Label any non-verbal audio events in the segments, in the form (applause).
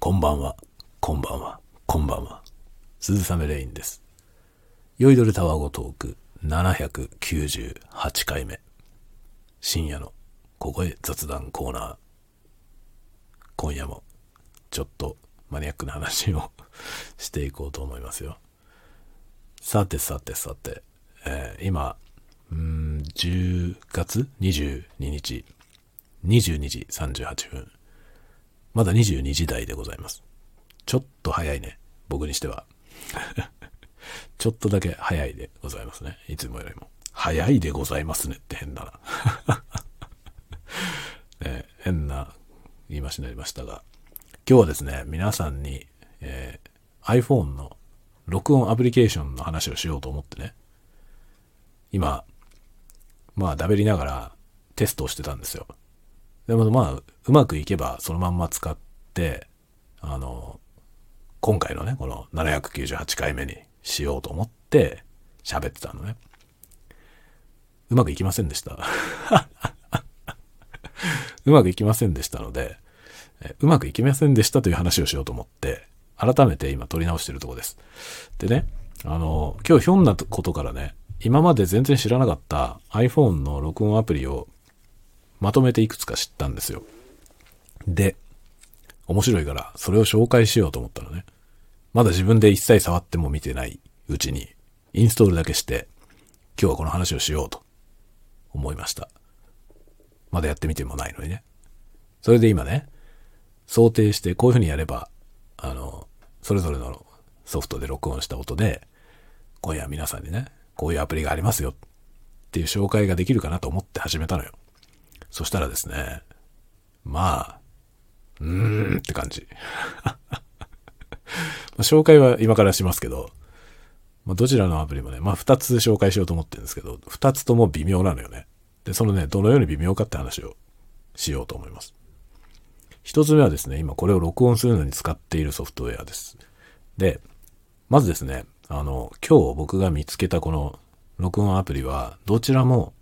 こんばんは、こんばんは、こんばんは。鈴雨レインです。酔いどれタワゴトーク798回目。深夜の小声雑談コーナー。今夜もちょっとマニアックな話をしていこうと思いますよ。さてさてさて、えー今、うん、10月22日、22時38分。まだ22時台でございます。ちょっと早いね。僕にしては。(laughs) ちょっとだけ早いでございますね。いつもよりも。早いでございますねって変だな。(laughs) ね変な言い回しになりましたが。今日はですね、皆さんに、えー iPhone の録音アプリケーションの話をしようと思ってね。今、まあ、だべりながらテストをしてたんですよ。でもまあ、うまくいけばそのまんま使って、あの、今回のね、この798回目にしようと思って喋ってたのね。うまくいきませんでした。(laughs) うまくいきませんでしたので、うまくいきませんでしたという話をしようと思って、改めて今撮り直してるとこです。でね、あの、今日ひょんなことからね、今まで全然知らなかった iPhone の録音アプリをまとめていくつか知ったんですよ。で、面白いから、それを紹介しようと思ったのね。まだ自分で一切触っても見てないうちに、インストールだけして、今日はこの話をしようと思いました。まだやってみてもないのにね。それで今ね、想定してこういう風にやれば、あの、それぞれのソフトで録音した音で、今夜皆さんにね、こういうアプリがありますよっていう紹介ができるかなと思って始めたのよ。そしたらですね、まあ、うーんって感じ。(laughs) 紹介は今からしますけど、まあ、どちらのアプリもね、まあ2つ紹介しようと思ってるんですけど、2つとも微妙なのよね。で、そのね、どのように微妙かって話をしようと思います。一つ目はですね、今これを録音するのに使っているソフトウェアです。で、まずですね、あの、今日僕が見つけたこの録音アプリは、どちらも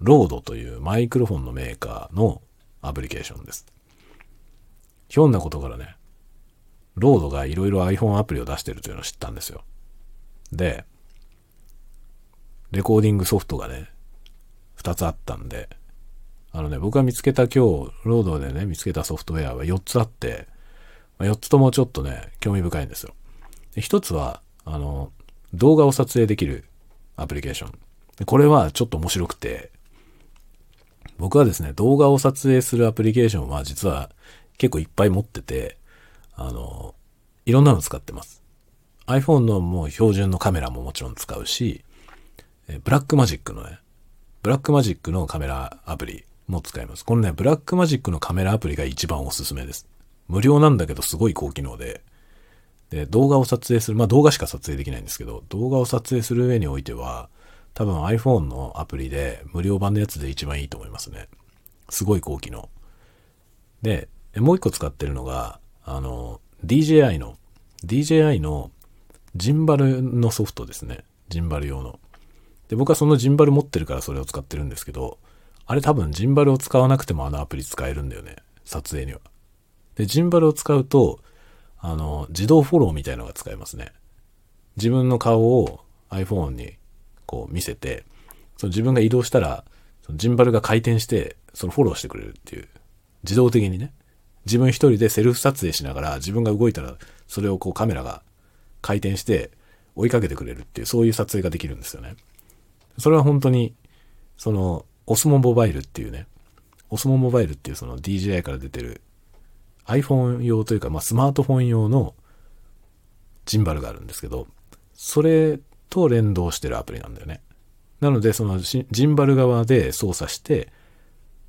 ロードというマイクロフォンのメーカーのアプリケーションです。ひょんなことからね、ロードがいろいろ iPhone アプリを出してるというのを知ったんですよ。で、レコーディングソフトがね、2つあったんで、あのね、僕が見つけた今日、ロードでね、見つけたソフトウェアは4つあって、まあ4つともちょっとね、興味深いんですよ。で1つは、あの、動画を撮影できるアプリケーション。これはちょっと面白くて、僕はですね、動画を撮影するアプリケーションは実は結構いっぱい持ってて、あの、いろんなの使ってます。iPhone のもう標準のカメラももちろん使うし、 Blackmagic のね、 Blackmagic のカメラアプリも使います。このね、 Blackmagic のカメラアプリが一番おすすめです。無料なんだけどすごい高機能で、で、動画を撮影する、まあ動画しか撮影できないんですけど、動画を撮影する上においては、多分 iPhone のアプリで無料版のやつで一番いいと思いますね。すごい高機能。で、もう一個使ってるのが、あの、DJI の、DJI のジンバルのソフトですね。ジンバル用の。で、僕はそのジンバル持ってるからそれを使ってるんですけど、あれ多分ジンバルを使わなくてもあのアプリ使えるんだよね。撮影には。で、ジンバルを使うと、あの、自動フォローみたいのが使えますね。自分の顔を iPhone にこう見せて、その自分が移動したら、そのジンバルが回転して、そのフォローしてくれるっていう、自動的にね。自分一人でセルフ撮影しながら、自分が動いたら、それをこうカメラが回転して追いかけてくれるっていう、そういう撮影ができるんですよね。それは本当に、その、オスモモバイルっていうね、オスモモバイルっていうその DJI から出てる iPhone 用というか、まあ、スマートフォン用のジンバルがあるんですけど、それと連動してるアプリなんだよね。なので、そのジンバル側で操作して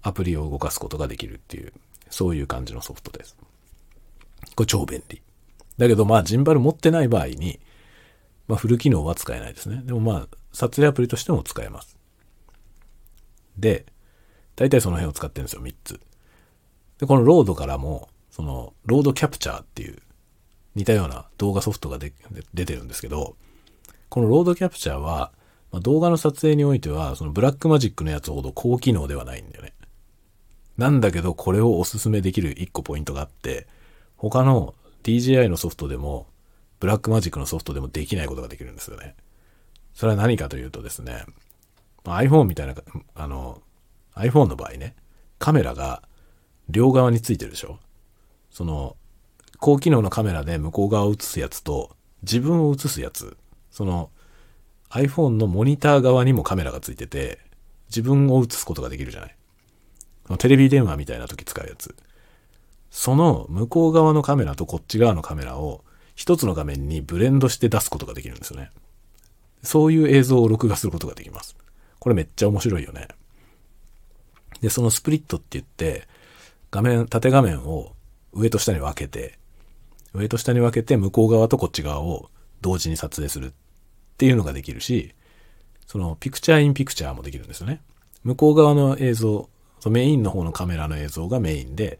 アプリを動かすことができるっていう、そういう感じのソフトです。これ超便利。だけど、まあ、ジンバル持ってない場合に、まあ、フル機能は使えないですね。でもまあ、撮影アプリとしても使えます。で、大体その辺を使ってるんですよ、3つ。で、この RODE からも、その、 RODE Capture っていう、似たような動画ソフトがで出てるんですけど、この RODE Capture は、まあ、動画の撮影においては、その Blackmagic のやつほど高機能ではないんだよね。なんだけど、これをおすすめできる1個ポイントがあって、他の DJI のソフトでも、 Blackmagic のソフトでもできないことができるんですよね。それは何かというとですね、iPhone みたいな、あの、iPhone の場合ね、カメラが両側についてるでしょその、高機能のカメラで向こう側を映すやつと、自分を映すやつ、その、iPhone のモニター側にもカメラがついてて、自分を映すことができるじゃない。テレビ電話みたいな時使うやつ。その向こう側のカメラとこっち側のカメラを一つの画面にブレンドして出すことができるんですよね。そういう映像を録画することができます。これめっちゃ面白いよね。で、そのスプリットって言って、画面、縦画面を上と下に分けて、上と下に分けて向こう側とこっち側を同時に撮影するっっていうのができるし、そのピクチャーインピクチャーもできるんですよね。向こう側の映像、そのメインの方のカメラの映像がメインで、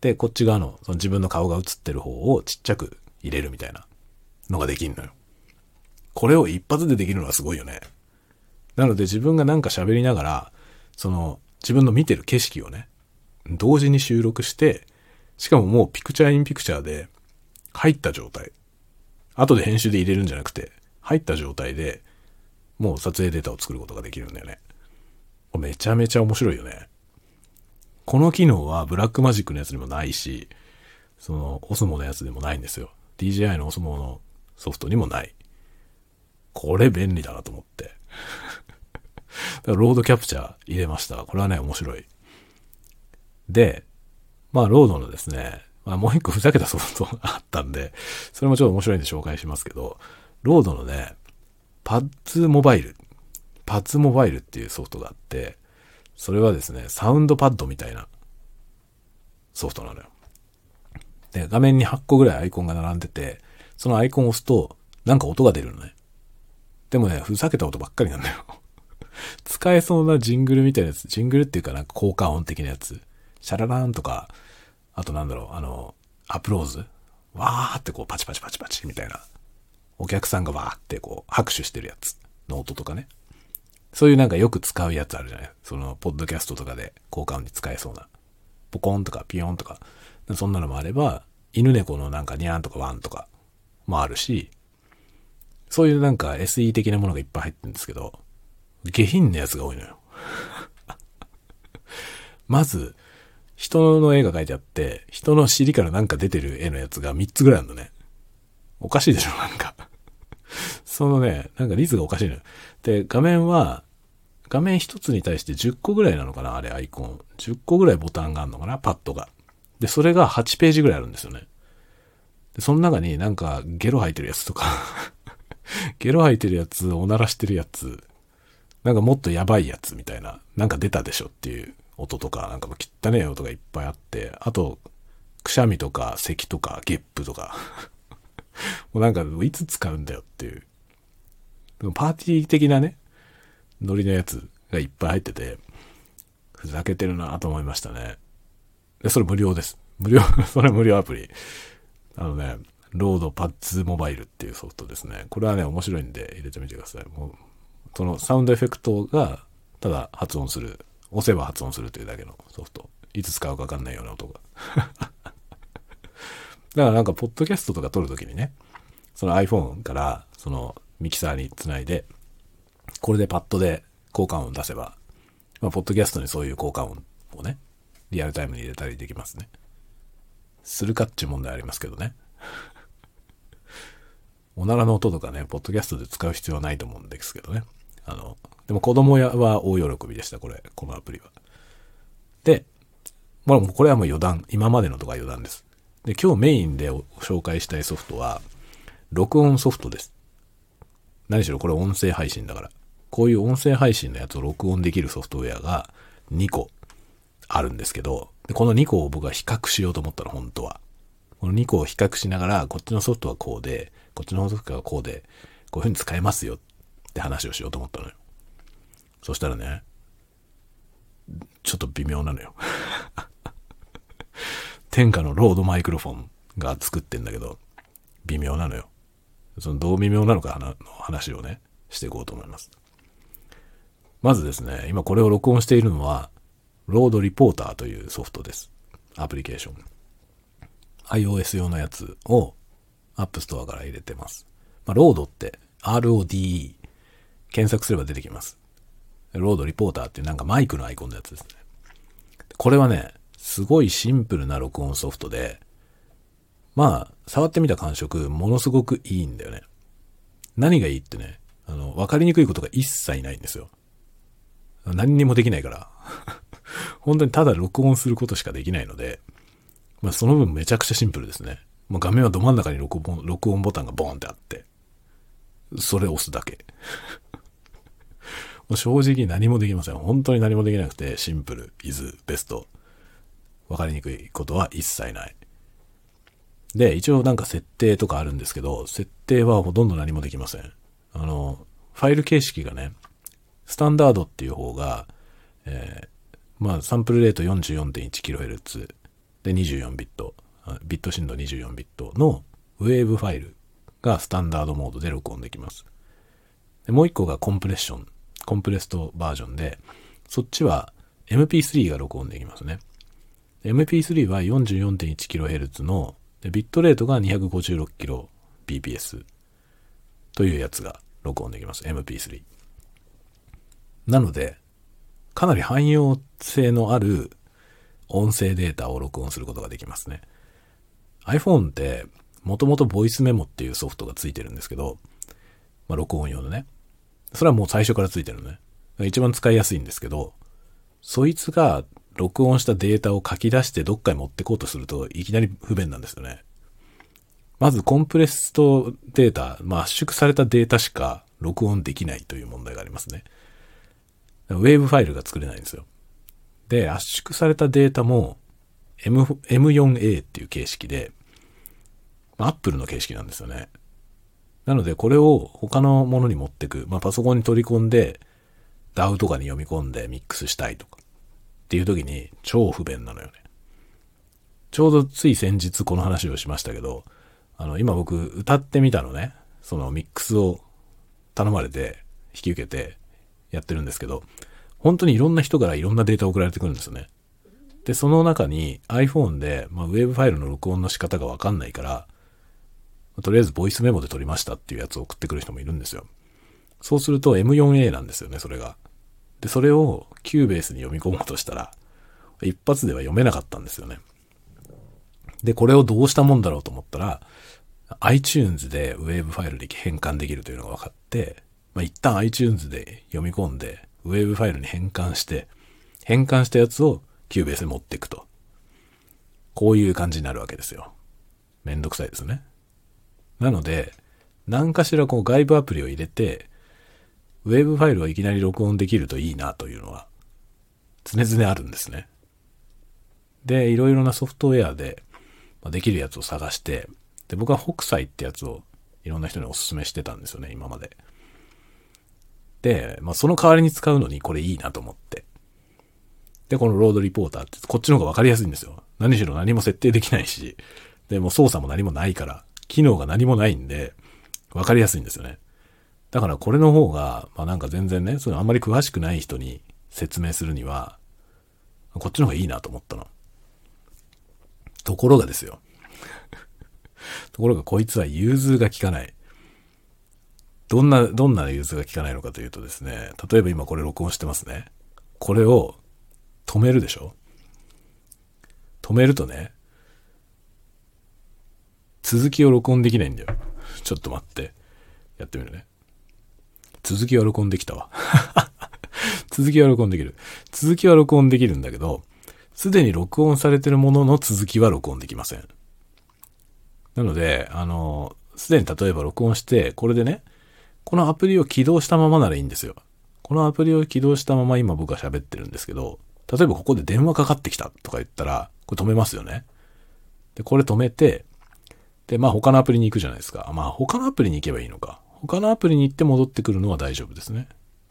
で、こっち側のその自分の顔が映ってる方をちっちゃく入れるみたいなのができるのよ。これを一発でできるのはすごいよね。なので自分がなんか喋りながら、その自分の見てる景色をね、同時に収録して、しかももうピクチャーインピクチャーで入った状態。後で編集で入れるんじゃなくて、入った状態でもう撮影データを作ることができるんだよね。めちゃめちゃ面白いよね。この機能はブラックマジックのやつにもないし、その、 Osmo のやつでもないんですよ。DJI の Osmo のソフトにもない。これ便利だなと思って。だから RODE Capture 入れました。これはね、面白い。で、まあ、 RODE のですね、まあ、もう一個ふざけたソフトがあったんで、それもちょっと面白いんで紹介しますけど、 RODE のね、 Pads Mobile、Pads Mobile っていうソフトがあって、それはですね、サウンドパッドみたいなソフトなのよ。で、画面に8個ぐらいアイコンが並んでて、そのアイコンを押すと、なんか音が出るのね。でもね、ふざけた音ばっかりなんだよ。(laughs) 使えそうなジングルみたいなやつ、ジングルっていうかなんか効果音的なやつ、シャララーンとか、あとなんだろう、あの、 applause わーってこうパチパチパチパチみたいな。お客さんがわーってこう拍手してるやつの音とかね。そういうなんかよく使うやつあるじゃない？その、ポッドキャストとかで効果音に使えそうな。ポコンとかピヨンとか、そんなのもあれば、犬猫のなんかニャンとかワンとかもあるし、そういうなんか SE 的なものがいっぱい入ってるんですけど、下品なやつが多いのよ。(laughs) まず、人の絵が描いてあって、人の尻からなんか出てる絵のやつが3つぐらいあるのね。おかしいでしょ、なんか。そのね、なんか率がおかしいのよ。で、画面は、画面一つに対して10個ぐらいなのかなあれ、アイコン。10個ぐらいボタンがあるのかなパッドが。で、それが8ページぐらいあるんですよね。で、その中になんかゲロ吐いてるやつとか (laughs) ゲロ吐いてるやつ、おならしてるやつ、なんかもっとやばいやつみたいな、なんか出たでしょっていう音とか、なんかもう汚ねえ音がいっぱいあって、あと、くしゃみとか咳とかゲップとかもうなんかいつ使うんだよっていう。パーティー的なね、ノリのやつがいっぱい入ってて、ふざけてるなと思いましたね。で、それ無料です。無料、(laughs) それ無料アプリ。あのね、ロードパッツモバイルっていうソフトですね。これはね、面白いんで入れてみてください。もう、そのサウンドエフェクトが、ただ発音する。押せば発音するというだけのソフト。いつ使うかわかんないような音が。(laughs) だからなんか、ポッドキャストとか撮るときにね、その iPhone から、そのミキサーにつないで、これでパッドで効果音出せば、まあ、ポッドキャストにそういう効果音をね、リアルタイムに入れたりできますね。するかっちゅう問題ありますけどね。(laughs) おならの音とかね、ポッドキャストで使う必要はないと思うんですけどね。あの、でも子供は大喜びでした、これ、このアプリは。で、まあ、これはもう余談、今までのとか余談です。で、今日メインで紹介したいソフトは、録音ソフトです。何しろこれ音声配信だから。こういう音声配信のやつを録音できるソフトウェアが2個あるんですけど、この2個を僕は比較しようと思ったの、本当は。この2個を比較しながら、こっちのソフトはこうで、こっちのソフトはこうで、こういう風に使えますよって話をしようと思ったのよ。そしたらね、ちょっと微妙なのよ。天下のロードマイクロフォンが作ってんだけど、微妙なのよ。そのどう微妙なのかの話をね、していこうと思います。まずですね、今これを録音しているのは、ロードリポーターというソフトです。アプリケーション。iOS 用のやつを App Store から入れてます。まあ、ロードって RODE 検索すれば出てきます。ロードリポーターってなんかマイクのアイコンのやつですね。これはね、すごいシンプルな録音ソフトで、まあ、触ってみた感触、ものすごくいいんだよね。何がいいってね、あの、わかりにくいことが一切ないんですよ。何にもできないから。(laughs) 本当にただ録音することしかできないので、まあその分めちゃくちゃシンプルですね。もう画面はど真ん中に録音録音ボタンがボーンってあって、それを押すだけ。(laughs) もう正直何もできません。本当に何もできなくて、シンプル、イズ、ベスト。わかりにくいことは一切ない。で、一応なんか設定とかあるんですけど、設定はほとんど何もできません。あの、ファイル形式がね、スタンダードっていう方が、えー、まあ、サンプルレート 44.1kHz で24ビット、ビット振動24ビットのウェーブファイルがスタンダードモードで録音できます。でもう一個がコンプレッション、コンプレストバージョンで、そっちは MP3 が録音できますね。MP3 は 44.1kHz のでビットレートが 256kbps というやつが録音できます。MP3。なので、かなり汎用性のある音声データを録音することができますね。iPhone ってもともとボイスメモっていうソフトがついてるんですけど、まあ、録音用のね。それはもう最初からついてるのね。一番使いやすいんですけど、そいつが録音したデータを書き出してどっかに持ってこうとするといきなり不便なんですよね。まずコンプレストデータ、まあ、圧縮されたデータしか録音できないという問題がありますね。ウェーブファイルが作れないんですよ。で、圧縮されたデータも M M4A っていう形式で、アップルの形式なんですよね。なので、これを他のものに持ってく。まあ、パソコンに取り込んで、DAW とかに読み込んでミックスしたいとか。っていう時に超不便なのよね。ちょうどつい先日この話をしましたけど、あの、今僕歌ってみたのね。そのミックスを頼まれて引き受けてやってるんですけど、本当にいろんな人からいろんなデータ送られてくるんですよね。で、その中に iPhone で、まあ、ウェブファイルの録音の仕方がわかんないから、とりあえずボイスメモで撮りましたっていうやつを送ってくる人もいるんですよ。そうすると M4A なんですよね、それが。で、それを Cubase に読み込もうとしたら、一発では読めなかったんですよね。で、これをどうしたもんだろうと思ったら、iTunes で Wave ファイルに変換できるというのが分かって、まあ、一旦 iTunes で読み込んで、Wave ファイルに変換して、変換したやつを Cubase に持っていくと。こういう感じになるわけですよ。めんどくさいですね。なので、何かしらこう外部アプリを入れて、ウェブファイルをいきなり録音できるといいなというのは、常々あるんですね。で、いろいろなソフトウェアで、まできるやつを探して、で、僕は北斎ってやつをいろんな人にお勧めしてたんですよね、今まで。で、まあ、その代わりに使うのにこれいいなと思って。で、このロードリポーターって、こっちの方がわかりやすいんですよ。何しろ何も設定できないし、で、も操作も何もないから、機能が何もないんで、わかりやすいんですよね。だからこれの方が、まあなんか全然ね、そのあんまり詳しくない人に説明するには、こっちの方がいいなと思ったの。ところがですよ。(laughs) ところがこいつは融通が効かない。どんな、どんな融通が効かないのかというとですね、例えば今これ録音してますね。これを止めるでしょ止めるとね、続きを録音できないんだよ。ちょっと待って。やってみるね。続きは録音できたわ。(laughs) 続きは録音できる。続きは録音できるんだけど、すでに録音されてるものの続きは録音できません。なので、あの、すでに例えば録音して、これでね、このアプリを起動したままならいいんですよ。このアプリを起動したまま今僕は喋ってるんですけど、例えばここで電話かかってきたとか言ったら、これ止めますよね。で、これ止めて、で、まあ他のアプリに行くじゃないですか。まあ他のアプリに行けばいいのか。他のアプリに行って戻ってくるのは大丈夫ですね。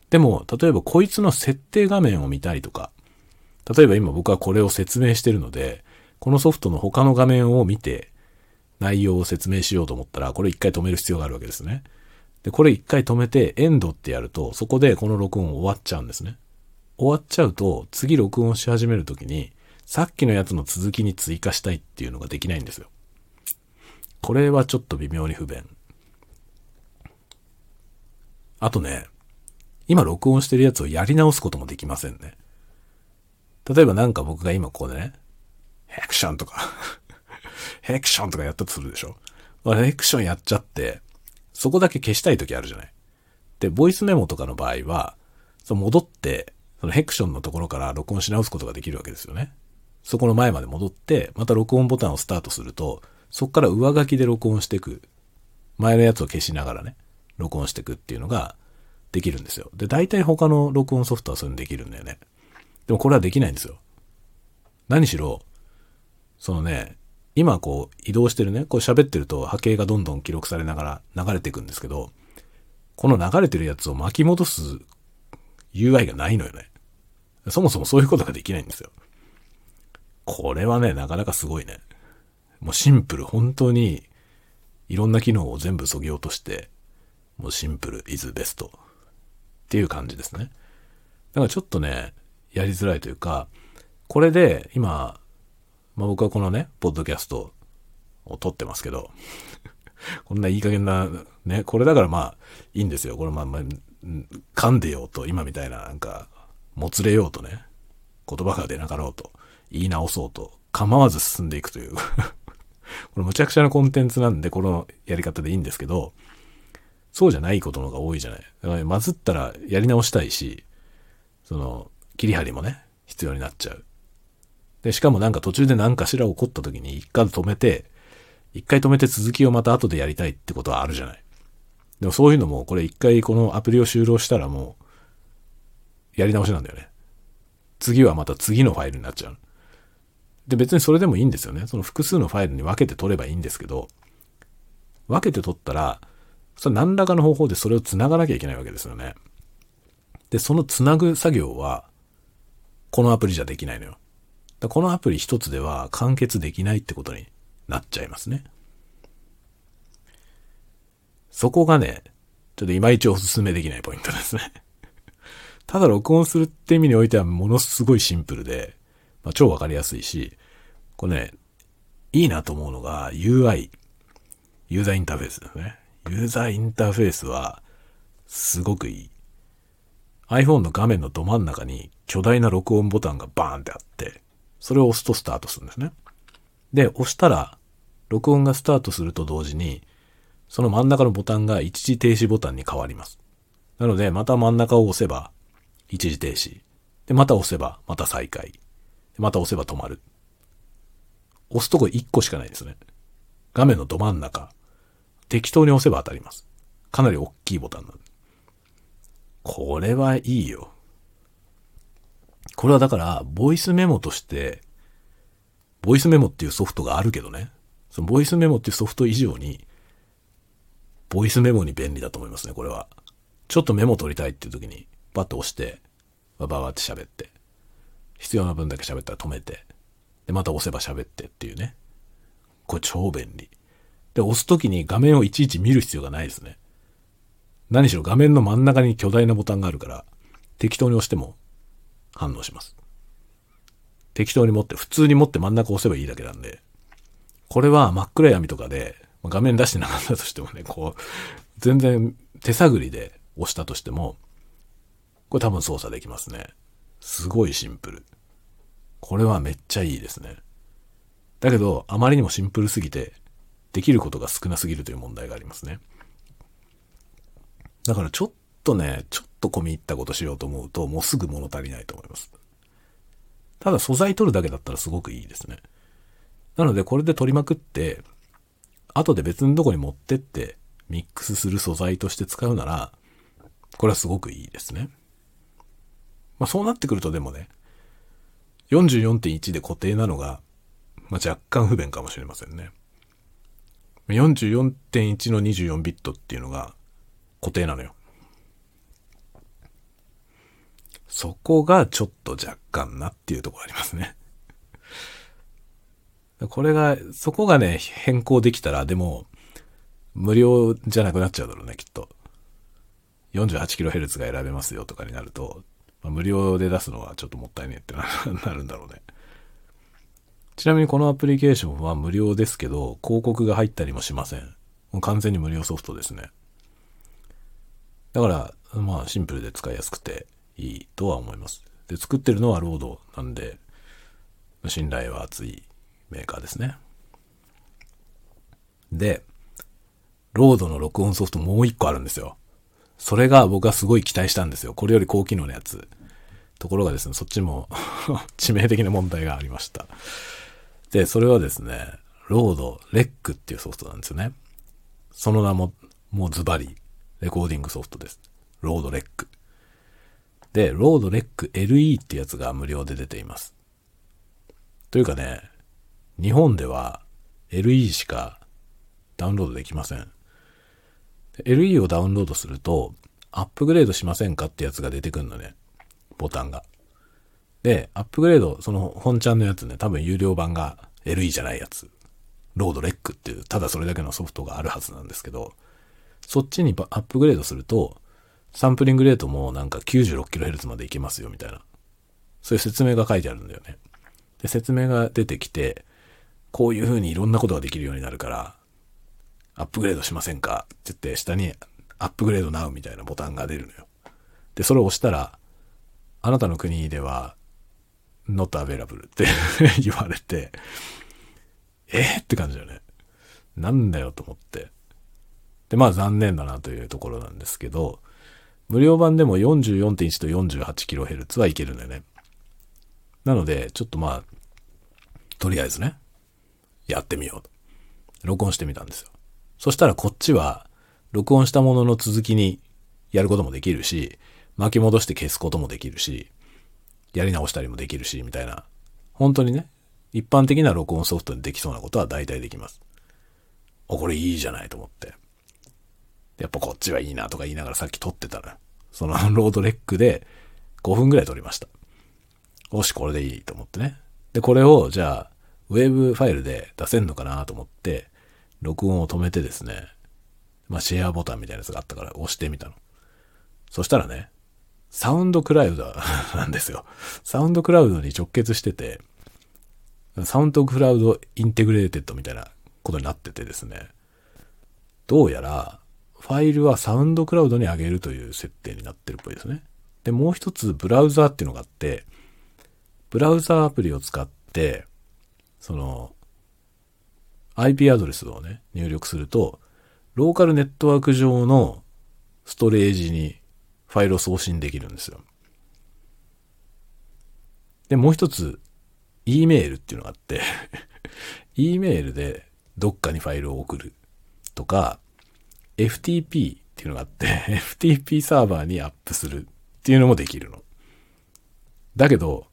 でも、例えばこいつの設定画面を見たいとか、例えば今僕はこれを説明してるので、このソフトの他の画面を見て、内容を説明しようと思ったら、これ一回止める必要があるわけですね。で、これ一回止めて、エンドってやると、そこでこの録音終わっちゃうんですね。終わっちゃうと、次録音し始めるときに、さっきのやつの続きに追加したいっていうのができないんですよ。これはちょっと微妙に不便。あとね、今録音してるやつをやり直すこともできませんね。例えばなんか僕が今ここでね、ヘクションとか (laughs) ヘクションとかやったとするでしょ？ヘクションやっちゃって、そこだけ消したい時あるじゃない？で、ボイスメモとかの場合は、その戻って、そのヘクションのところから録音し直すことができるわけですよね。そこの前まで戻って、また録音ボタンをスタートすると、そこから上書きで録音していく。前のやつを消しながらね、録音していくっていうのができるんですよ。で、大体他の録音ソフトはそういうのできるんだよね。でもこれはできないんですよ。何しろ、そのね、今こう移動してるね、こう喋ってると波形がどんどん記録されながら流れていくんですけど、この流れてるやつを巻き戻す UI がないのよね。そもそもそういうことができないんですよ。これはね、なかなかすごいね。もうシンプル、本当にいろんな機能を全部削ぎ落として、もうシンプル is best っていう感じですね。だからちょっとね、やりづらいというか、これで今、まあ、僕はこのね、ポッドキャストを撮ってますけど、(laughs) こんないい加減な、ね、これだからまあ、いいんですよ。これまあ、まあ、噛んでようと、今みたいななんか、もつれようとね、言葉が出なかろうと、言い直そうと、構わず進んでいくという (laughs) これむちゃくちゃなコンテンツなんで、このやり方でいいんですけど、そうじゃないことの方が多いじゃない。だから、ね、まずったらやり直したいし、その、切り張りもね、必要になっちゃう。で、しかもなんか途中で何かしら起こった時に一回止めて、一回止めて続きをまた後でやりたいってことはあるじゃない。でもそういうのも、これ一回このアプリを終了したらもう、やり直しなんだよね。次はまた次のファイルになっちゃう。で、別にそれでもいいんですよね。その複数のファイルに分けて取ればいいんですけど、分けて取ったら、それ何らかの方法でそれを繋がなきゃいけないわけですよね。で、その繋ぐ作業は、このアプリじゃできないのよ。だこのアプリ一つでは完結できないってことになっちゃいますね。そこがね、ちょっといまいちお勧めできないポイントですね。(laughs) ただ録音するって意味においてはものすごいシンプルで、まあ、超わかりやすいし、これね、いいなと思うのが UI、ユーザーインターフェースですね。ユーザーインターフェースはすごくいい。iPhone の画面のど真ん中に巨大な録音ボタンがバーンってあって、それを押すとスタートするんですね。で、押したら、録音がスタートすると同時に、その真ん中のボタンが一時停止ボタンに変わります。なので、また真ん中を押せば、一時停止。で、また押せば、また再開。また押せば止まる。押すとこ1個しかないですね。画面のど真ん中。適当に押せば当たります。かなり大きいボタンなんで。これはいいよ。これはだから、ボイスメモとして、ボイスメモっていうソフトがあるけどね、そのボイスメモっていうソフト以上に、ボイスメモに便利だと思いますね、これは。ちょっとメモ取りたいっていう時に、パッと押して、バババって喋って、必要な分だけ喋ったら止めて、で、また押せば喋ってっていうね。これ超便利。で、押す時に画面をいちいち見る必要がないですね。何しろ画面の真ん中に巨大なボタンがあるから、適当に押しても反応します。適当に持って、普通に持って真ん中押せばいいだけなんで、これは真っ暗闇とかで、画面出してなかったとしてもね、こう、全然手探りで押したとしても、これ多分操作できますね。すごいシンプル。これはめっちゃいいですね。だけど、あまりにもシンプルすぎて、できることが少なすぎるという問題がありますね。だからちょっとね、ちょっと込み入ったことしようと思うと、もうすぐ物足りないと思います。ただ素材取るだけだったらすごくいいですね。なのでこれで取りまくって、後で別のとこに持ってってミックスする素材として使うなら、これはすごくいいですね。まあそうなってくるとでもね、44.1で固定なのが、まあ、若干不便かもしれませんね。44.1の24ビットっていうのが固定なのよ。そこがちょっと若干なっていうところありますね。(laughs) これが、そこがね、変更できたら、でも、無料じゃなくなっちゃうだろうね、きっと。48kHz が選べますよとかになると、まあ、無料で出すのはちょっともったいねえってな (laughs) るんだろうね。ちなみにこのアプリケーションは無料ですけど、広告が入ったりもしません。もう完全に無料ソフトですね。だから、まあシンプルで使いやすくていいとは思います。で、作ってるのはロードなんで、信頼は厚いメーカーですね。で、 RODE の録音ソフトもう一個あるんですよ。それが僕はすごい期待したんですよ。これより高機能なやつ。ところがですね、そっちも (laughs) 致命的な問題がありました。で、それはですね、 RODE Rec っていうソフトなんですよね。その名も、もうズバリ、レコーディングソフトです。 RODE Rec。で、ロードレック LE ってやつが無料で出ています。というかね、日本では LE しかダウンロードできません。LE をダウンロードすると、アップグレードしませんかってやつが出てくるのね。ボタンが。で、アップグレード、その本ちゃんのやつね、多分有料版が LE じゃないやつ。ロードレックっていう、ただそれだけのソフトがあるはずなんですけど、そっちにアップグレードすると、サンプリングレートもなんか 96kHz までいけますよみたいな。そういう説明が書いてあるんだよね。で、説明が出てきて、こういう風にいろんなことができるようになるから、アップグレードしませんか？って言って、下にアップグレード now みたいなボタンが出るのよ。で、それを押したら、あなたの国では not available って (laughs) 言われて、えー、って感じだよね。なんだよと思って。で、まあ残念だなというところなんですけど、無料版でも44.1と 48kHz はいけるんだよね。なので、ちょっとまあ、とりあえずね、やってみようと。録音してみたんですよ。そしたらこっちは、録音したものの続きにやることもできるし、巻き戻して消すこともできるし、やり直したりもできるし、みたいな。本当にね、一般的な録音ソフトにできそうなことは大体できます。あ、これいいじゃないと思って。やっぱこっちはいいなとか言いながらさっき撮ってたら、その (laughs) ロードレックで5分ぐらい撮りました。よし、これでいいと思ってね。で、これをじゃあ、ウェブファイルで出せんのかなと思って、録音を止めてですね、まあシェアボタンみたいなやつがあったから押してみたの。そしたらね、 SoundCloud なんですよ。 SoundCloud に直結してて、 SoundCloud integrated みたいなことになっててですね、どうやら、ファイルは SoundCloud に上げるという設定になってるっぽいですね。で、もう一つブラウザーっていうのがあって、ブラウザーアプリを使って、その、IP アドレスをね、入力すると、ローカルネットワーク上のストレージにファイルを送信できるんですよ。で、もう一つ、E メールっていうのがあって (laughs) E メールでどっかにファイルを送るとか、FTP っていうのがあって (laughs) FTP サーバーにアップするっていうのもできるの。だけど、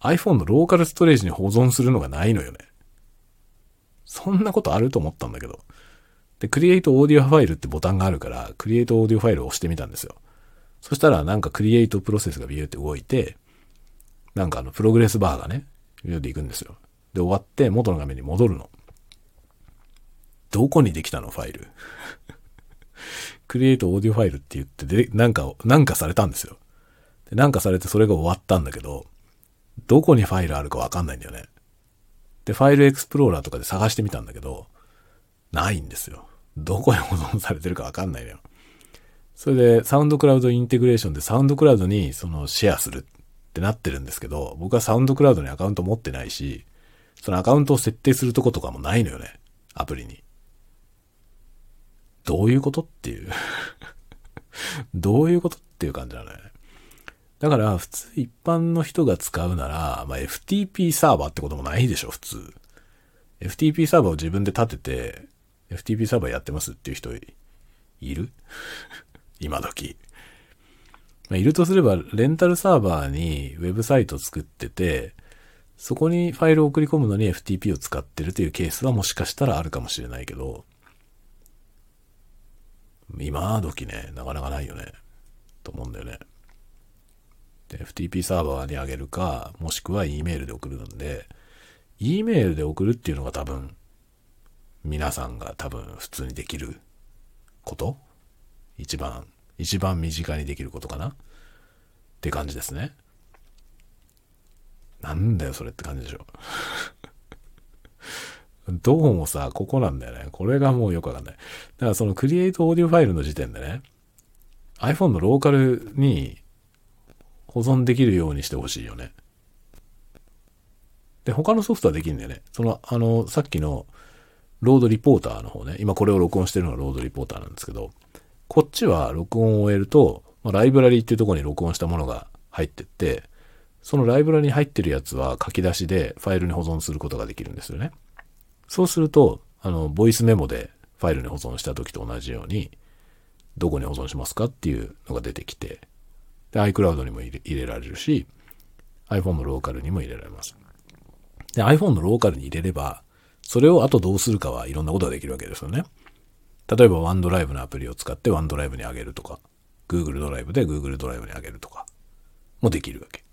iPhone のローカルストレージに保存するのがないのよね。そんなことあると思ったんだけど。で、Create Audio File ってボタンがあるから、Create Audio File を押してみたんですよ。そしたらなんか Create プロセスがビューって動いて、なんかあの、プログレスバーがね、ビューっていくんですよ。で、終わって元の画面に戻るの。どこにできたの？ファイル。Create Audio File って言って、で、なんか、なんかされたんですよ。で、なんかされてそれが終わったんだけど、どこにファイルあるかわかんないんだよね。で、ファイルエクスプローラーとかで探してみたんだけど、ないんですよ。どこに保存されてるかわかんないのよ。それで、 SoundCloud integration で SoundCloud にそのシェアするってなってるんですけど、僕は SoundCloud にアカウント持ってないし、そのアカウントを設定するとことかもないのよね。アプリに。どういうことっていう (laughs) どういうことっていう感じなのね。だから、普通一般の人が使うなら、まあ、FTP サーバーってこともないでしょ、普通。FTP サーバーを自分で立てて、FTP サーバーやってますっていう人いる？今時。まあ、いるとすれば、レンタルサーバーにウェブサイト作ってて、そこにファイルを送り込むのに FTP を使ってるというケースはもしかしたらあるかもしれないけど、今時ね、なかなかないよね。と思うんだよね。で、FTP サーバーに上げるか、もしくは E メールで送るので、E メールで送るっていうのが多分、皆さんが多分普通にできること一番、一番身近にできることかな？って感じですね。なんだよ、それって感じでしょ。(laughs) どうもさ、ここなんだよね。これがもうよくわかんない。だからそのクリエイトオーディオファイルの時点でね、iPhone のローカルに保存できるようにしてほしいよね。で、他のソフトはできるんだよね。その、あの、さっきのロードリポーターの方ね、今これを録音してるのがロードリポーターなんですけど、こっちは録音を終えると、まあ、ライブラリーっていうとこに録音したものが入ってって、そのライブラリに入ってるやつは書き出しでファイルに保存することができるんですよね。そうすると、あの、ボイスメモでファイルに保存した時と同じように、どこに保存しますかっていうのが出てきて、で、iCloud にも入れられるし、iPhone のローカルにも入れられます。で、iPhone のローカルに入れれば、それを後どうするかはいろんなことができるわけですよね。例えば OneDrive のアプリを使って OneDrive に上げるとか、Google ドライブで Google ドライブに上げるとか、もできるわけ。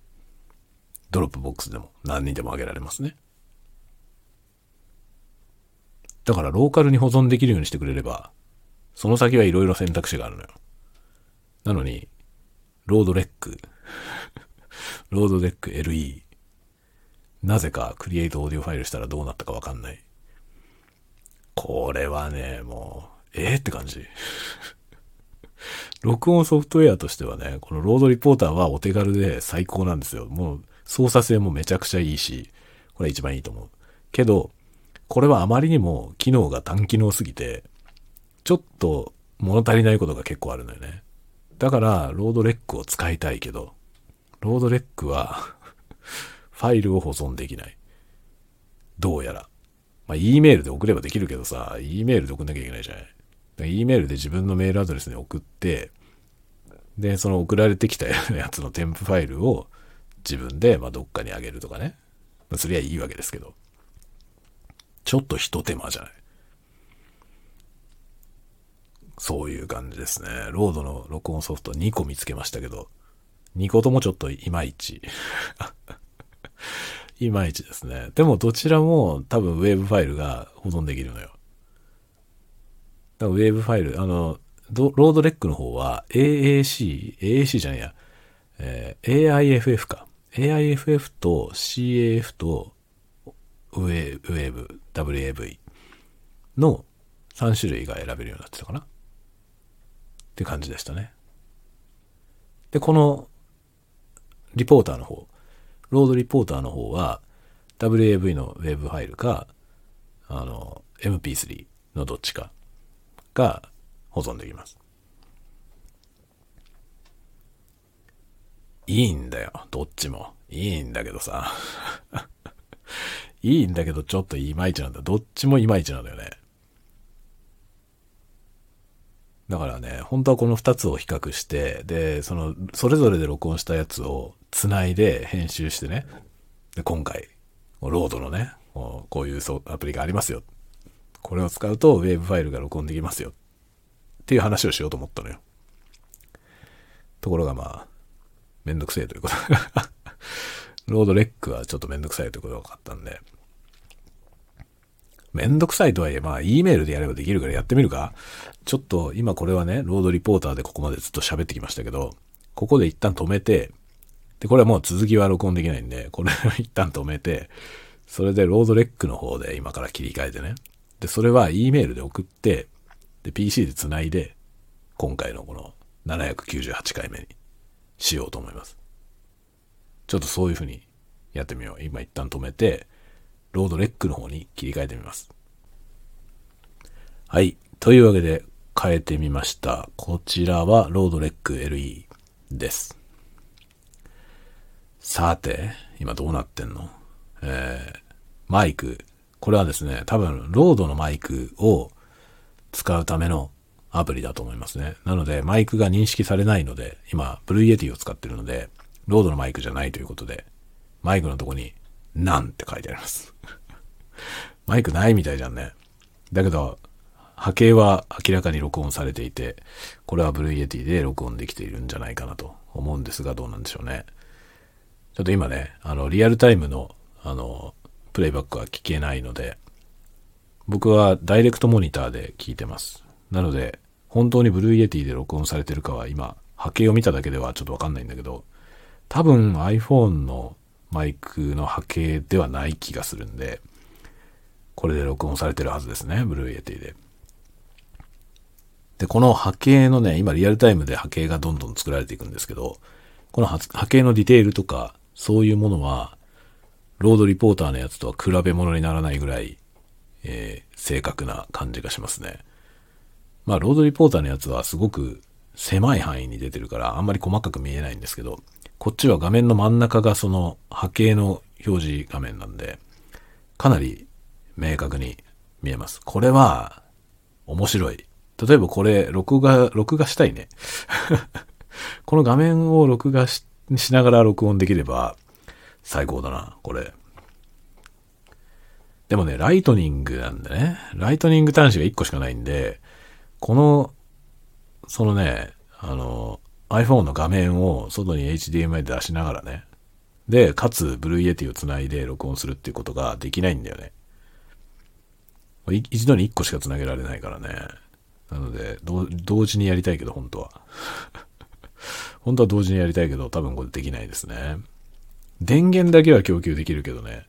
Dropbox でも何にでも上げられますね。だからローカルに保存できるようにしてくれれば、その先はいろいろ選択肢があるのよ。なのに、 RODE Rec、RODE (laughs) Rec LE、なぜか create audio file したらどうなったかわかんない。これはね、もう、えー、って感じ。(laughs) 録音ソフトウェアとしてはね、このロードリポーターはお手軽で最高なんですよ。もう操作性もめちゃくちゃいいし、これ一番いいと思う。けど、これはあまりにも機能が単機能すぎて、ちょっと物足りないことが結構あるのよね。だから、ロードレックを使いたいけど、ロードレックは (laughs) ファイルを保存できない。どうやら。まあ、E メールで送ればできるけどさ、E メールで送んなきゃいけないじゃない。E メールで自分のメールアドレスに送って、で、その送られてきた (laughs) やつの添付ファイルを自分で、まあ、どっかにあげるとかね。まあ、そりゃいいわけですけど。ちょっと一手間じゃない。そういう感じですね。ロードの録音ソフト2個見つけましたけど、2個ともちょっといまいち。(laughs) いまいちですね。でもどちらも多分ウェブファイルが保存できるのよ。だからウェーブファイル、あの、ロードレックの方は AAC、AAC じゃねえや、えー、AIFF か。AIFF と CAF とウェーブ、WAV の3種類が選べるようになってたかなって感じでしたね。で、このリポーターの方、ロードリポーターの方は WAV のウェブファイルか、あの、MP3 のどっちかが保存できます。いいんだよ、どっちも。いいんだけどさ。(laughs) いいんだけどちょっといまいちなんだ。どっちもいまいちなんだよね。だからね、本当はこの2つを比較して、で、その、それぞれで録音したやつを繋いで編集してね、で、今回、ロードのね、こういうアプリがありますよ。これを使うとウェーブファイルが録音できますよ。っていう話をしようと思ったのよ。ところがまあ、めんどくせえということ。(laughs) ロードレックはちょっとめんどくさいということが分かったんで、めんどくさいとはいえ、まあ、E メールでやればできるからやってみるかちょっと、今これはね、ロードリポーターでここまでずっと喋ってきましたけど、ここで一旦止めて、で、これはもう続きは録音できないんで、これを一旦止めて、それでロードレックの方で今から切り替えてね。で、それは E メールで送って、で、PC で繋いで、今回のこの798回目にしようと思います。ちょっとそういう風にやってみよう。今一旦止めて、 RODE Rec の方に切り替えてみます。はい。というわけで変えてみました。こちらはロードレック LE です。さて、今どうなってんの？えー、マイク。これはですね、多分、 RODE のマイクを使うためのアプリだと思いますね。なので、マイクが認識されないので、今、 Blue Yeti を使ってるので、RODE のマイクじゃないということで、マイクのとこに、なんって書いてあります。(laughs) マイクないみたいじゃんね。だけど、波形は明らかに録音されていて、これは Blue Yeti で録音できているんじゃないかなと思うんですが、どうなんでしょうね。ちょっと今ね、あの、リアルタイムの、あの、プレイバックは聞けないので、僕はダイレクトモニターで聞いてます。なので、本当に Blue Yeti で録音されてるかは今、波形を見ただけではちょっとわかんないんだけど、多分 iPhone のマイクの波形ではない気がするんで、これで録音されてるはずですね、 Blue Yeti で。で、この波形のね、今リアルタイムで波形がどんどん作られていくんですけど、この波形のディテールとか、そういうものは、 RODE Reporter のやつとは比べ物にならないぐらい、えー、正確な感じがしますね。まあ、 RODE Reporter のやつはすごく狭い範囲に出てるから、あんまり細かく見えないんですけど、こっちは画面の真ん中がその波形の表示画面なんで、かなり明確に見えます。これは面白い。例えばこれ、録画、録画したいね。(laughs) この画面を録画ししながら録音できれば最高だな、これ。でもね、ライトニングなんでね。ライトニング端子が1個しかないんで、この、そのね、あの、iPhone の画面を外に HDMI で出しながらね。で、かつ、 Blue Yeti を繋いで録音するっていうことができないんだよね。一度に1個しか繋げられないからね。なので、同時にやりたいけど、本当は。(laughs) 本当は同時にやりたいけど、多分これできないですね。電源だけは供給できるけどね。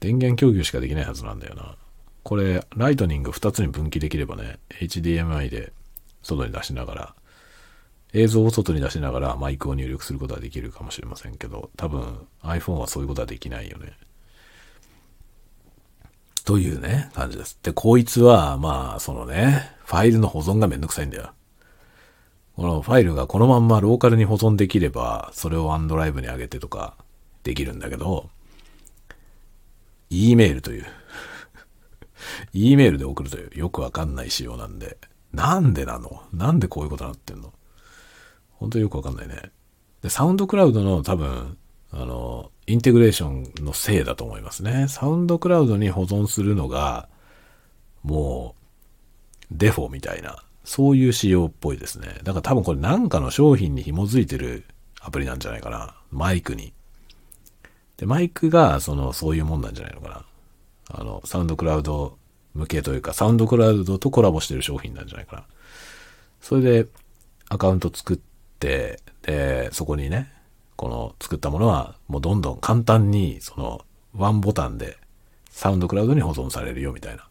電源供給しかできないはずなんだよな。これ、ライトニング2つに分岐できればね、HDMI で外に出しながら、映像を外に出しながらマイクを入力することはできるかもしれませんけど、多分 iPhone はそういうことはできないよね。というね、感じです。で、こいつは、まあ、そのね、ファイルの保存がめんどくさいんだよ。このファイルがこのまんまローカルに保存できれば、それを OneDrive に上げてとかできるんだけど、E メールという (laughs) E メールで送るというよくわかんない仕様なんで、なんでなの？なんでこういうことになってんの？本当によくわかんないね。で、サウンドクラウドの多分、あの、インテグレーションのせいだと思いますね。サウンドクラウドに保存するのが、もう、デフォみたいな、そういう仕様っぽいですね。だから多分これなんかの商品に紐づいてるアプリなんじゃないかな。マイクに。で、マイクが、その、そういうもんなんじゃないのかな。あの、サウンドクラウド向けというか、サウンドクラウドとコラボしてる商品なんじゃないかな。それで、アカウント作って、で、そこにね、この作ったものは、もうどんどん簡単に、その、ワンボタンで、サウンドクラウドに保存されるよ、みたいな。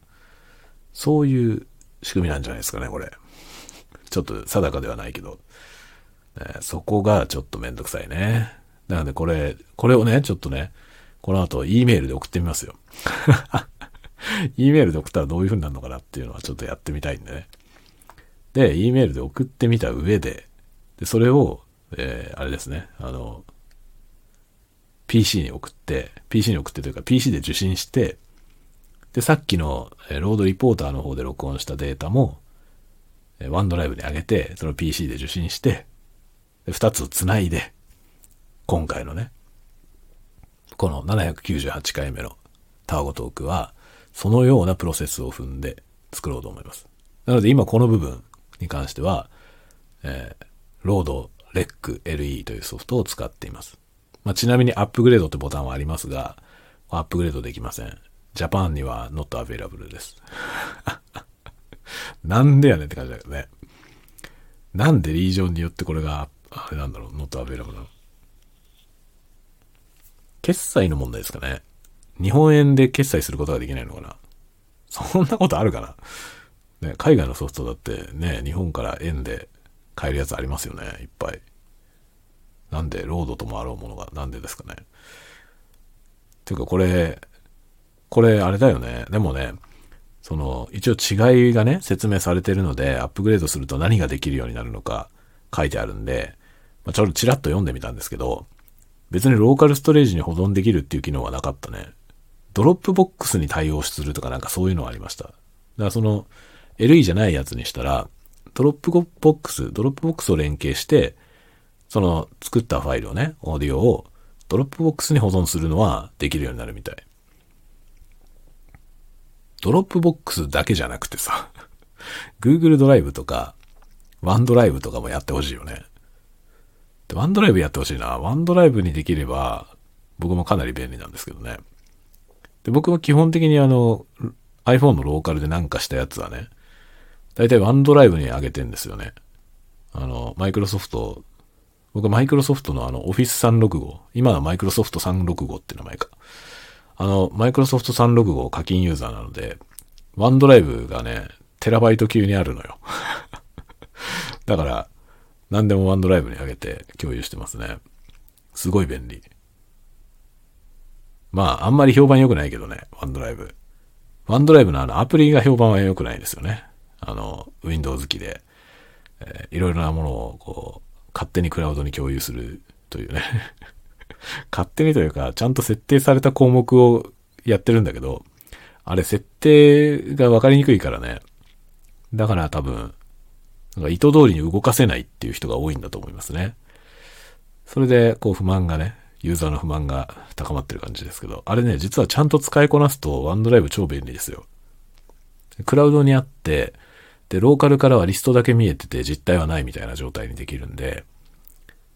そういう仕組みなんじゃないですかね、これ。ちょっと定かではないけど。ね、そこがちょっとめんどくさいね。なのでこれ、これをね、ちょっとね、この後 E メールで送ってみますよ。(laughs) E メールで送ったらどういう風になるのかなっていうのはちょっとやってみたいんでね。で、E メールで送ってみた上で、で、それを、えー、あれですね、あの、PC に送って、PC に送ってというか PC で受信して、で、さっきの、えー、ロードリポーターの方で録音したデータも、えー、ワンドライブに上げて、その PC で受信して、で、二つを繋いで、今回のね、この798回目のタワゴトークは、そのようなプロセスを踏んで作ろうと思います。なので今この部分に関しては、えー、ロードレック LE というソフトを使っています。まあ、ちなみにアップグレードってボタンはありますが、アップグレードできません。ジャパンには not available です。(laughs) なんでやねんって感じだけどね。なんでリージョンによってこれが、あれなんだろう、not available なの？決済の問題ですかね。日本円で決済することができないのかな。そんなことあるかな。ね、海外のソフトだってね、日本から円で買えるやつありますよね、いっぱい。なんで、 RODE ともあろうものが、なんでですかね。ていうか、これ、これ、あれだよね。でもね、その、一応違いがね、説明されてるので、アップグレードすると何ができるようになるのか書いてあるんで、まあ、ちょっとチラッと読んでみたんですけど、別にローカルストレージに保存できるっていう機能はなかったね。 Dropbox に対応するとかなんかそういうのはありました。だからその LE じゃないやつにしたら、 Dropbox、Dropbox を連携して、その作ったファイルをね、オーディオを Dropbox に保存するのはできるようになるみたい。 Dropbox だけじゃなくてさ、(laughs) Google ドライブとか、OneDrive とかもやってほしいよね。で、 OneDrive やってほしいな。 OneDrive にできれば、僕もかなり便利なんですけどね。で、僕は基本的にあの、iPhone のローカルでなんかしたやつはね、だいたいワンドライブに上げてんですよね。あの、マイクロソフト僕はマイクロソフトのあの、オフィス365。今はマイクロソフト365って名前か。あの、マイクロソフト365課金ユーザーなので、ワンドライブがね、テラバイト級にあるのよ。(laughs) だから、何でもワンドライブに上げて共有してますね。すごい便利。まあ、あんまり評判良くないけどね、ワンドライブ。ワンドライブのあのアプリが評判は良くないですよね。あの、Windows 機で、えー、いろいろなものをこう、勝手にクラウドに共有するというね (laughs) 勝手にというか、ちゃんと設定された項目をやってるんだけど、あれ設定が分かりにくいからね。だから多分、なんか意図通りに動かせないっていう人が多いんだと思いますね。それで、こう不満がね、ユーザーの不満が高まってる感じですけど、あれね、実はちゃんと使いこなすとワンドライブ超便利ですよ。クラウドにあって、で、ローカルからはリストだけ見えてて実体はないみたいな状態にできるんで、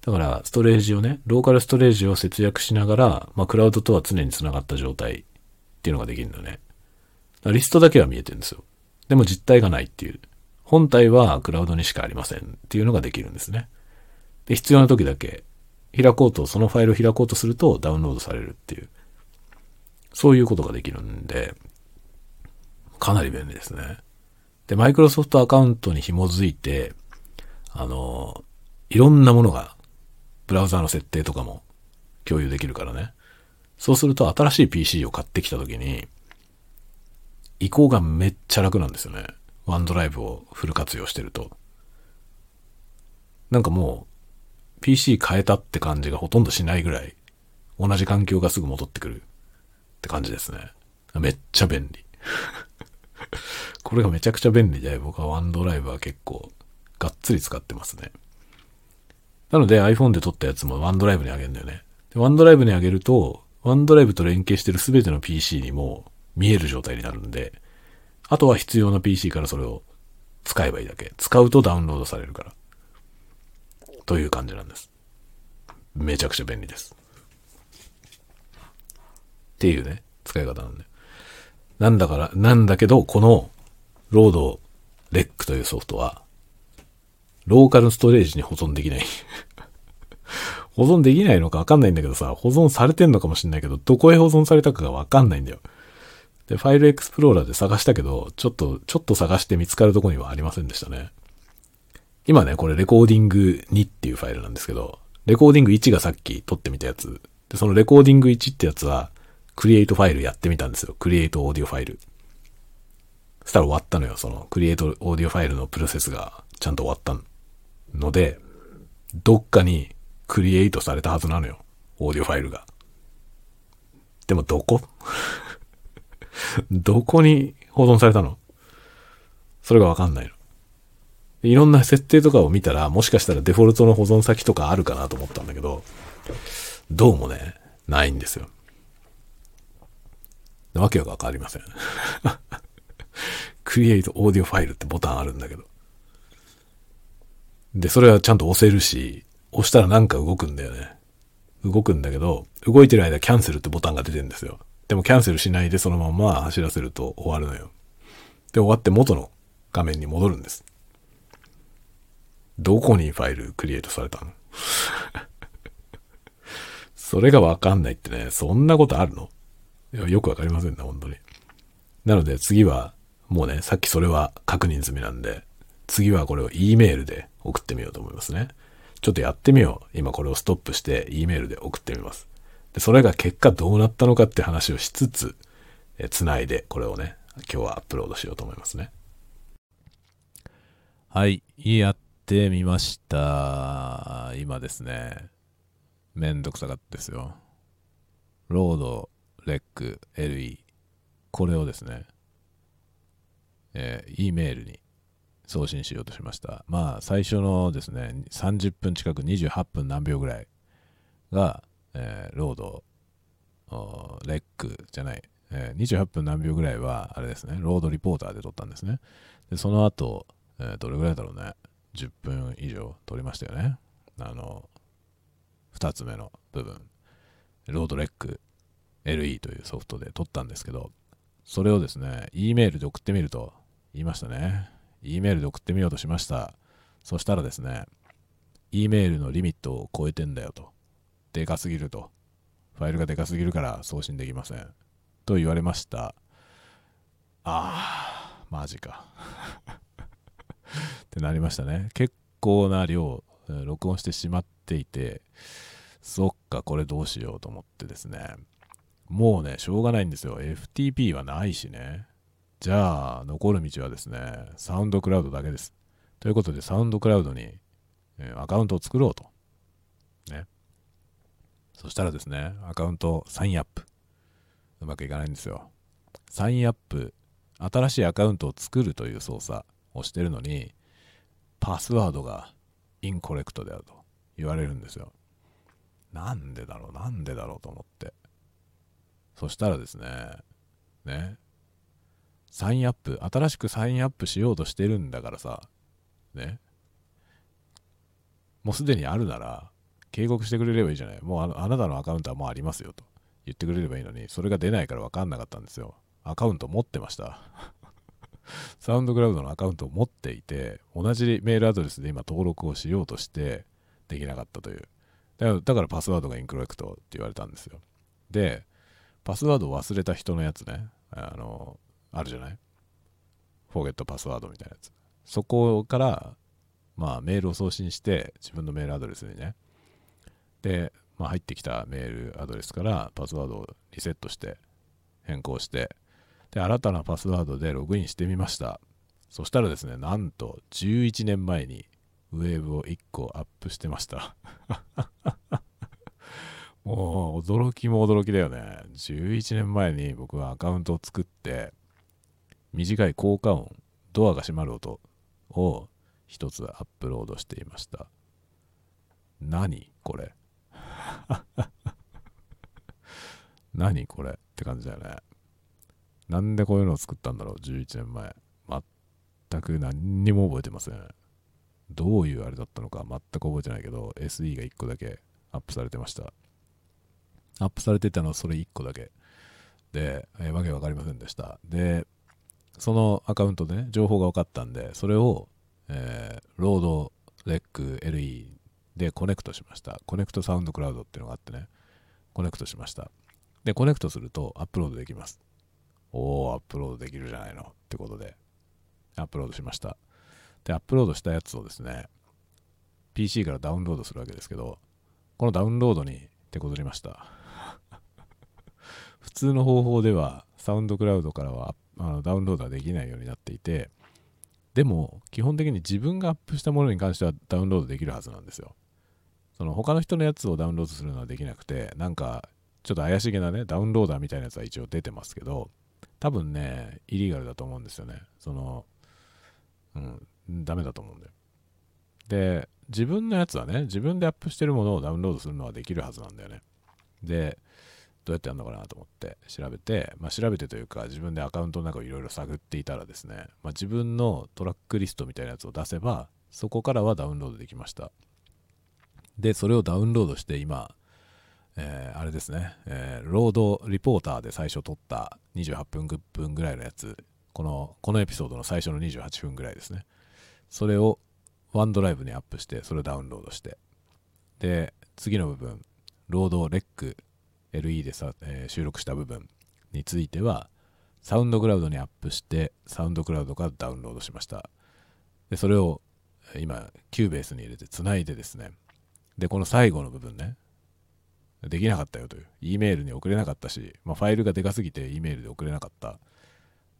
だから、ストレージをね、ローカルストレージを節約しながら、まあ、クラウドとは常に繋がった状態っていうのができるのね。リストだけは見えてるんですよ。でも実体がないっていう。本体はクラウドにしかありませんっていうのができるんですね。で、必要な時だけ開こうと、そのファイルを開こうとするとダウンロードされるっていう。そういうことができるんで、かなり便利ですね。で、マイクロソフトアカウントに紐づいて、あの、いろんなものが、ブラウザーの設定とかも共有できるからね。そうすると新しい PC を買ってきた時に、移行がめっちゃ楽なんですよね。ワンドライブをフル活用してると。なんかもう、PC 変えたって感じがほとんどしないぐらい、同じ環境がすぐ戻ってくるって感じですね。めっちゃ便利。(laughs) これがめちゃくちゃ便利で、僕はワンドライブは結構、がっつり使ってますね。なので iPhone で撮ったやつもワンドライブにあげるんだよね。ワンドライブにあげると、ワンドライブと連携してるすべての PC にも見える状態になるんで、あとは必要な PC からそれを使えばいいだけ。使うとダウンロードされるから。という感じなんです。めちゃくちゃ便利です。っていうね、使い方なんで。なんだから、なんだけど、この、ロードレックというソフトは、ローカルストレージに保存できない (laughs) 保存できないのかわかんないんだけどさ、保存されてんのかもしんないけど、どこへ保存されたかがわかんないんだよ。で、ファイルエクスプローラーで探したけど、ちょっと、ちょっと探して見つかるとこにはありませんでしたね。今ね、これレコーディング2っていうファイルなんですけど、レコーディング1がさっき撮ってみたやつ。で、そのレコーディング1ってやつは、クリエイトファイルやってみたんですよ。クリエイトオーディオファイル。そしたら終わったのよ。そのクリエイトオーディオファイルのプロセスがちゃんと終わったので、どっかにクリエイトされたはずなのよ。オーディオファイルが。でもどこ？(laughs) どこに保存されたの？それがわかんないの。いろんな設定とかを見たら、もしかしたらデフォルトの保存先とかあるかなと思ったんだけど、どうもね、ないんですよ。わけがわかりません。クリエイトオーディオファイルってボタンあるんだけど。で、それはちゃんと押せるし、押したらなんか動くんだよね。動くんだけど、動いてる間キャンセルってボタンが出てるんですよ。でもキャンセルしないでそのまま走らせると終わるのよ。で、終わって元の画面に戻るんです。どこにファイルクリエイトされたの？(laughs) それがわかんないってね、そんなことあるの？よくわかりませんね、本当に。なので次は、もうね、さっきそれは確認済みなんで、次はこれを E メールで送ってみようと思いますね。ちょっとやってみよう。今これをストップして E メールで送ってみます。で、それが結果どうなったのかって話をしつつ、え、繋いで、これをね、今日はアップロードしようと思いますね。はい、やってみました。今ですね、めんどくさかったですよ。ロード、レック、LE、これをですね、えー、E メールに送信しようとしました。まあ、最初のですね、30分近く28分何秒ぐらいが、えー、ロード、レックじゃない、えー、28分何秒ぐらいは、あれですね、ロードリポーターで撮ったんですね。で、その後、えー、どれぐらいだろうね、10分以上撮りましたよね。あの、2つ目の部分、ロードレック LE というソフトで撮ったんですけど、それをですね、E メールで送ってみると言いましたね。E メールで送ってみようとしました。そしたらですね、E メールのリミットを超えてんだよと。でかすぎると。ファイルがでかすぎるから送信できません。と言われました。あー、マジか。(laughs) ってなりましたね。結構な量、録音してしまっていて、そっか、これどうしようと思ってですね。もうね、しょうがないんですよ。FTP はないしね。じゃあ、残る道はですね、サウンドクラウドだけです。ということで、サウンドクラウドに、えアカウントを作ろうと。ね。そしたらですね、アカウントサインアップ。うまくいかないんですよ。サインアップ、新しいアカウントを作るという操作をしてるのに、パスワードがインコレクトであると言われるんですよ。なんでだろう、なんでだろうと思って。そしたらですね、ね、サインアップ、新しくサインアップしようとしてるんだからさ、ね。もうすでにあるなら、警告してくれればいいじゃない。もうあなたのアカウントはもうありますよと言ってくれればいいのに、それが出ないから分かんなかったんですよ。アカウント持ってました。(laughs) サウンドクラウドのアカウントを持っていて、同じメールアドレスで今登録をしようとして、できなかったという。だからパスワードがインクロレクトって言われたんですよ。で、パスワードを忘れた人のやつね、あの、あるじゃない？フォーゲットパスワードみたいなやつ。そこから、まあ、メールを送信して、自分のメールアドレスにね。で、まあ、入ってきたメールアドレスからパスワードをリセットして、変更して、で、新たなパスワードでログインしてみました。そしたらですね、なんと11年前にウェーブを1個アップしてました。(laughs) もう驚きも驚きだよね。11年前に僕はアカウントを作って、短い効果音、ドアが閉まる音を一つアップロードしていました。何これ？(laughs) 何これって感じだよね。なんでこういうのを作ったんだろう ?11 年前。全く何にも覚えてません。どういうあれだったのか全く覚えてないけど、SE が1個だけアップされてました。アップされてたのはそれ1個だけ。で、えー、わけわかりませんでした。で、そのアカウントでね、情報が分かったんで、それを、えー、 RODE、Rec、LE でコネクトしました。コネクト SoundCloud っていうのがあってね、コネクトしました。で、コネクトするとアップロードできます。おー、アップロードできるじゃないのってことで、アップロードしました。で、アップロードしたやつをですね、PC からダウンロードするわけですけど、このダウンロードに手こずりました。(laughs) 普通の方法では、サウンドクラウドからはあのダウンロードはできないようになっていて、でも、基本的に自分がアップしたものに関してはダウンロードできるはずなんですよ。その他の人のやつをダウンロードするのはできなくて、なんか、ちょっと怪しげなね、ダウンローダーみたいなやつは一応出てますけど、多分ね、イリーガルだと思うんですよね。その、うん、ダメだと思うんだよ。で、自分のやつはね、自分でアップしてるものをダウンロードするのはできるはずなんだよね。で、どうやってやるのかなと思って調べて、まあ、調べてというか自分でアカウントの中をいろいろ探っていたらですね、まあ、自分のトラックリストみたいなやつを出せばそこからはダウンロードできましたでそれをダウンロードして今、えー、あれですね、えー、ロードリポーターで最初撮った28分分ぐらいのやつ。このこのエピソードの最初の28分ぐらいですね。それを OneDrive にアップしてそれをダウンロードして。で次の部分ロードレック LE でさ、えー、収録した部分については SoundCloud にアップして SoundCloud からダウンロードしました。でそれを今 Cubase に入れてつないでですねでこの最後の部分ね。できなかったよという。E メールに送れなかったし、まあ、ファイルがでかすぎて E メールで送れなかった。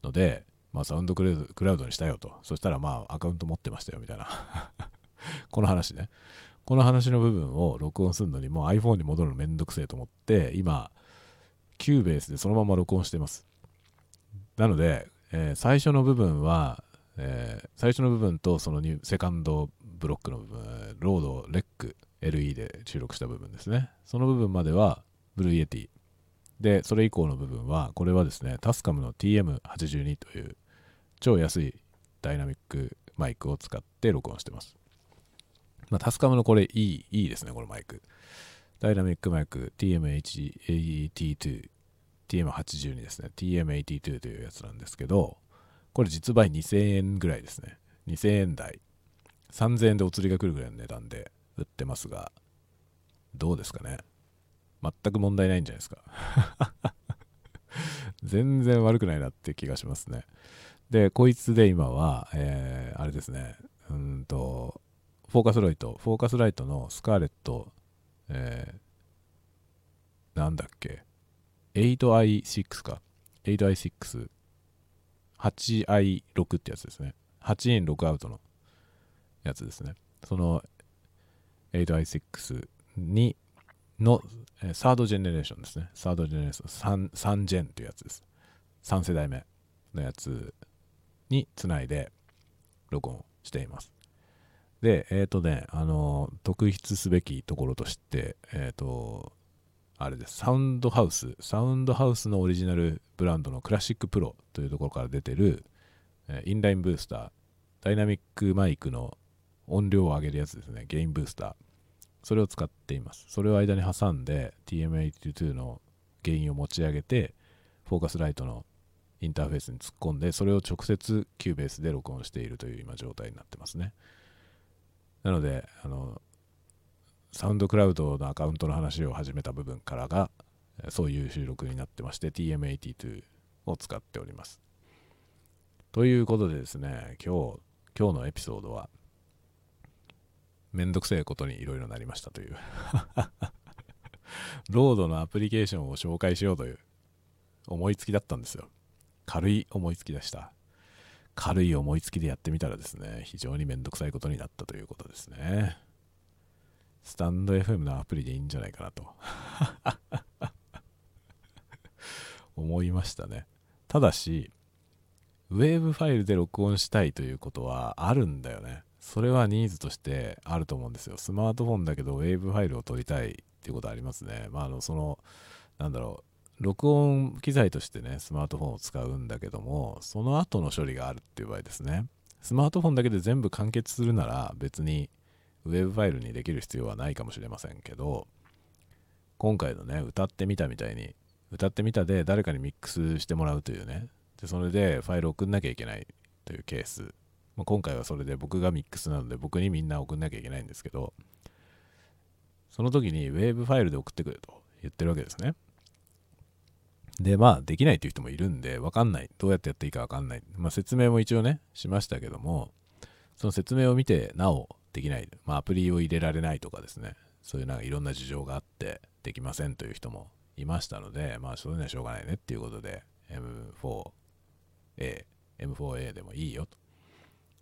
ので、まあ、 SoundCloud にしたよと。そしたらまあアカウント持ってましたよみたいな。(laughs) この話ね。この話の部分を録音するのにもう iPhone に戻るのめんどくせえと思って、今、 Cubase でそのまま録音してます。なので、えー、最初の部分は、えー、最初の部分とそのセカンドブロックの部分、 RODE、Rec、LE で収録した部分ですね。その部分までは、 Blue Yeti。で、それ以降の部分は、これはですね、 TASCAM の TM82 という超安いダイナミックマイクを使って録音してます。まあ、 TASCAM のこれいい、いいですね、このマイク。ダイナミックマイク TM82、TM82 ですね。TM82 というやつなんですけど、これ実売2000円ぐらいですね。2000円台。3000円でお釣りが来るぐらいの値段で、売ってますが、どうですかね？全く問題ないんじゃないですか？(laughs) 全然悪くないなって気がしますね。で、こいつで今は、えー、あれですね、うんと、フォーカスライト、フォーカスライトのスカーレット、えー、なんだっけ、8i6 か。8i6、8i6 ってやつですね。8イン6アウトのやつですね。その 8i6 にの、えー、サードジェネレーションですね。サードジェネレーション 3, 3ジェンというやつです。3世代目のやつにつないで録音しています。で、えっ、ー、とね、あの、特筆すべきところとして、えっ、ー、と、あれです。サウンドハウス。サウンドハウスのオリジナルブランドの CLASSIC PRO というところから出てる、えインラインブースター。ダイナミックマイクの音量を上げるやつですね。ゲインブースター。それを使っています。それを間に挟んで TM82 のゲインを持ち上げて、 Focusrite のインターフェースに突っ込んで、それを直接 Cubase で録音しているという今状態になってますね。なので、あの、サウンドクラウドのアカウントの話を始めた部分からが、そういう収録になってまして、TM82 を使っております。ということでですね、今日、今日のエピソードは、めんどくせえことにいろいろなりましたという (laughs) ロードのアプリケーションを紹介しようという思いつきだったんですよ。軽い思いつきでした。軽い思いつきでやってみたらですね、非常にめんどくさいことになったということですね。スタンド FM のアプリでいいんじゃないかなと (laughs) 思いましたね。ただし、ウェーブファイルで録音したいということはあるんだよね。それはニーズとしてあると思うんですよ。スマートフォンだけどウェーブファイルを取りたいっていうことありますね。まあ、あの、その、なんだろう、録音機材としてね、スマートフォンを使うんだけども、その後の処理があるっていう場合ですね。スマートフォンだけで全部完結するなら別にウェブファイルにできる必要はないかもしれませんけど、今回のね、歌ってみたみたいに、歌ってみたで誰かにミックスしてもらうというね、でそれでファイルを送んなきゃいけないというケース。まあ、今回はそれで僕がミックスなので僕にみんな送んなきゃいけないんですけど、その時にウェーブファイルで送ってくれと言ってるわけですね。で、まあ、できないっていう人もいるんで、わかんない。どうやってやっていいかわかんない。まあ、説明も一応ね、しましたけども、その説明を見て、なおできない。まあ、アプリを入れられないとかですね、そういうなんかいろんな事情があって、できませんという人もいましたので、まあ、そういうのはしょうがないねっていうことで、M4A、M4A でもいいよと。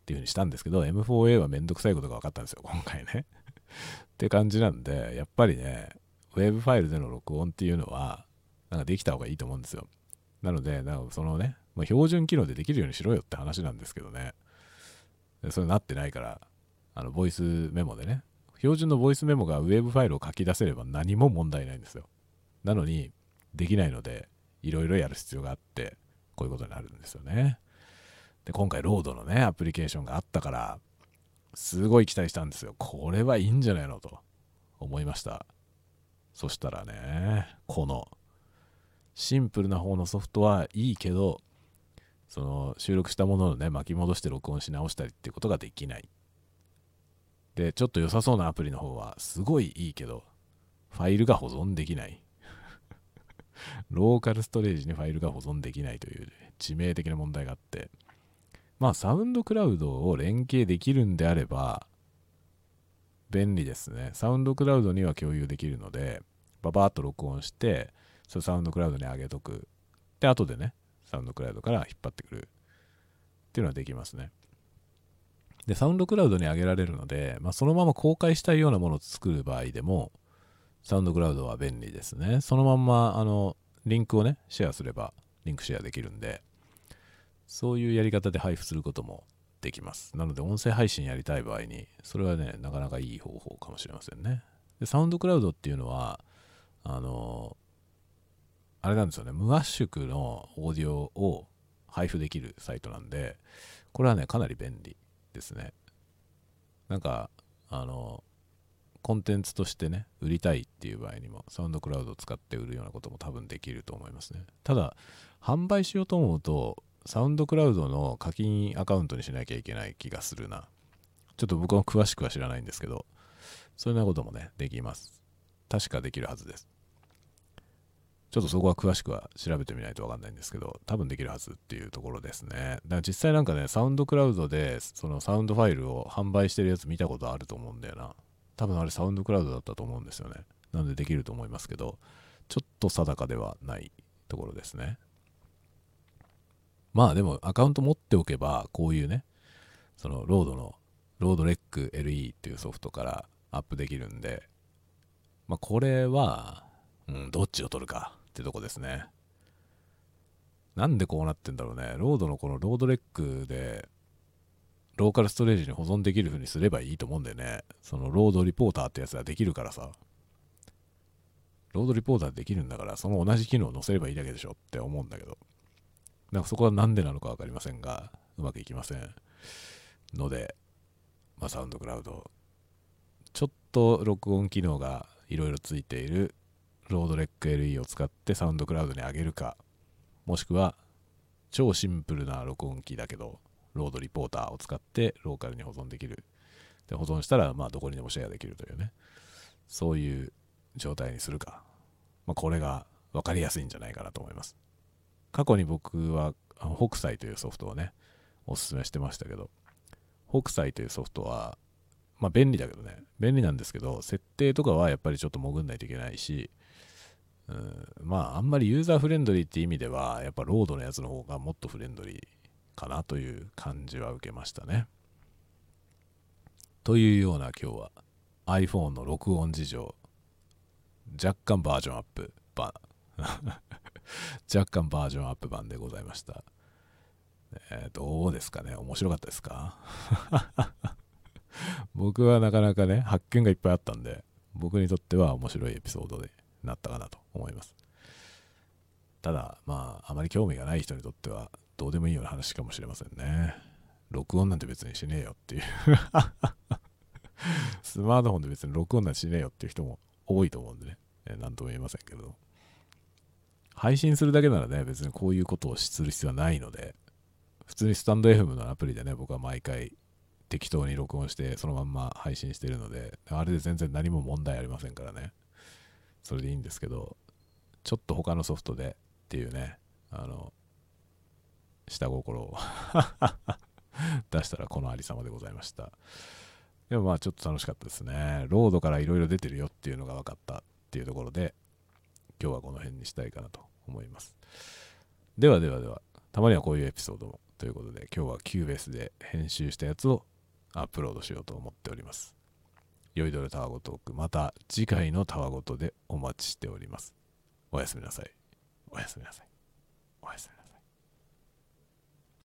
っていうふうにしたんですけど、M4A はめんどくさいことが分かったんですよ、今回ね。(laughs) って感じなんで、やっぱりね、ウェブファイルでの録音っていうのは、なんかできた方がいいと思うんですよ。なので、なんかそのね、まあ、標準機能でできるようにしろよって話なんですけどね。それなってないから、あの、ボイスメモでね、標準のボイスメモがウェブファイルを書き出せれば何も問題ないんですよ。なのに、できないので、いろいろやる必要があって、こういうことになるんですよね。で、今回、ロードのね、アプリケーションがあったから、すごい期待したんですよ。これはいいんじゃないのと思いました。そしたらね、このシンプルな方のソフトはいいけど、その収録したものをね、巻き戻して録音し直したりっていうことができない。で、ちょっと良さそうなアプリの方はすごいいいけど、ファイルが保存できない。ローカルストレージにファイルが保存できないという致命的な問題があって、まあ、サウンドクラウドを連携できるんであれば、便利ですね。サウンドクラウドには共有できるので、ババーっと録音して、それサウンドクラウドに上げとく。で、後でね、サウンドクラウドから引っ張ってくる。っていうのはできますね。で、サウンドクラウドに上げられるので、まあ、そのまま公開したいようなものを作る場合でも、サウンドクラウドは便利ですね。そのまんま、あの、リンクをね、シェアすれば、リンクシェアできるんで、そういうやり方で配布することもできます。なので、音声配信やりたい場合に、それはね、なかなかいい方法かもしれませんね。で、サウンドクラウドっていうのは、あの、あれなんですよね、無圧縮のオーディオを配布できるサイトなんで、これはね、かなり便利ですね。なんか、あの、コンテンツとしてね、売りたいっていう場合にも、サウンドクラウドを使って売るようなことも多分できると思いますね。ただ、販売しようと思うと、サウンドクラウドの課金アカウントにしなきゃいけない気がするな。ちょっと僕は詳しくは知らないんですけど、そんなこともね、できます。確かできるはずです。ちょっとそこは詳しくは調べてみないとわかんないんですけど、多分できるはずっていうところですね。だから実際なんかね、サウンドクラウドで、そのサウンドファイルを販売してるやつ見たことあると思うんだよな。多分あれ SoundCloud だったと思うんですよね。なんでできると思いますけど、ちょっと定かではないところですね。まあでもアカウント持っておけば、こういうね、その RODE の、 RODE Rec LE っていうソフトからアップできるんで、まあこれは、うん、どっちを取るかってとこですね。なんでこうなってんだろうね。 RODE のこの RODE Rec で、ローカルストレージに保存できる風にすればいいと思うんだよね。そのロードリポーターってやつができるからさ。ロードリポーターできるんだから、その同じ機能を載せればいいだけでしょって思うんだけど。なんかそこはなんでなのかわかりませんが、うまくいきません。ので、まあサウンドクラウド、ちょっと録音機能がいろいろついているロードレック LE を使ってサウンドクラウドに上げるか、もしくは超シンプルな録音機だけど、ロードリポーターを使ってローカルに保存できる。で、保存したら、まあどこにでもシェアできるというね。そういう状態にするか。まあこれが分かりやすいんじゃないかなと思います。過去に僕は、北斎というソフトをね、おすすめしてましたけど、北斎というソフトは、まあ便利だけどね、便利なんですけど、設定とかはやっぱりちょっと潜んないといけないし、うん、まああんまりユーザーフレンドリーって意味では、やっぱロードのやつの方がもっとフレンドリーかなという感じは受けましたね。というような今日は iPhone の録音事情、若干バージョンアップ、(laughs) 若干バージョンアップ版でございました。えーどうですかね？面白かったですか？(laughs) 僕はなかなかね、発見がいっぱいあったんで、僕にとっては面白いエピソードになったかなと思います。ただ、まあ、あまり興味がない人にとっては、どうでもいいような話かもしれませんね。録音なんて別にしねえよっていう。(laughs) スマートフォンで別に録音なんてしねえよっていう人も多いと思うんでね。えーなんとも言えませんけど。配信するだけならね、別にこういうことをする必要はないので、普通にスタンド FM のアプリでね、僕は毎回適当に録音して、そのまんま配信してるので、あれで全然何も問題ありませんからね。それでいいんですけど、ちょっと他のソフトでっていうね、あの、下心を (laughs) 出したらこのありさまでございました。でもまあちょっと楽しかったですね。ロードからいろいろ出てるよっていうのが分かったっていうところで、今日はこの辺にしたいかなと思います。ではではでは、たまにはこういうエピソードもということで、今日は Cubase で編集したやつをアップロードしようと思っております。酔いどれタワゴトーク、また次回のタワゴトでお待ちしております。おやすみなさい。おやすみなさい。おやすみなさい。